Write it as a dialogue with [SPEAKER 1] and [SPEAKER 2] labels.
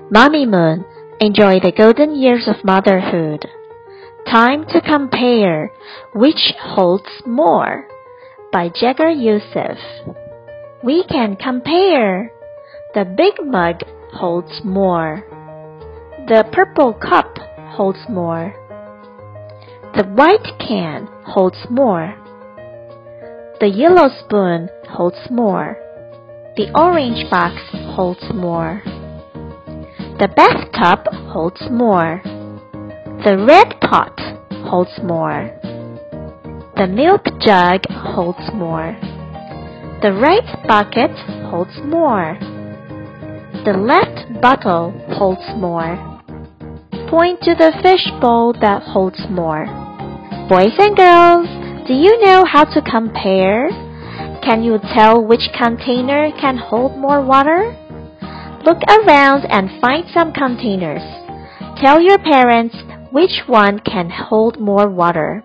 [SPEAKER 1] Mamimoon, enjoy the golden years of motherhood. Time to compare which holds more by Jagger Youssef. We can compare. The big mug holds more. The purple cup holds more. The white can holds more. The yellow spoon holds more. The orange box holds more. The bathtub holds more. The red pot holds more. The milk jug holds more. The right bucket holds more. The left bottle holds more. Point to the fish bowl that holds more. Boys and girls, do you know how to compare? Can you tell which container can hold more water? Look around and find some containers. Tell your parents which one can hold more water.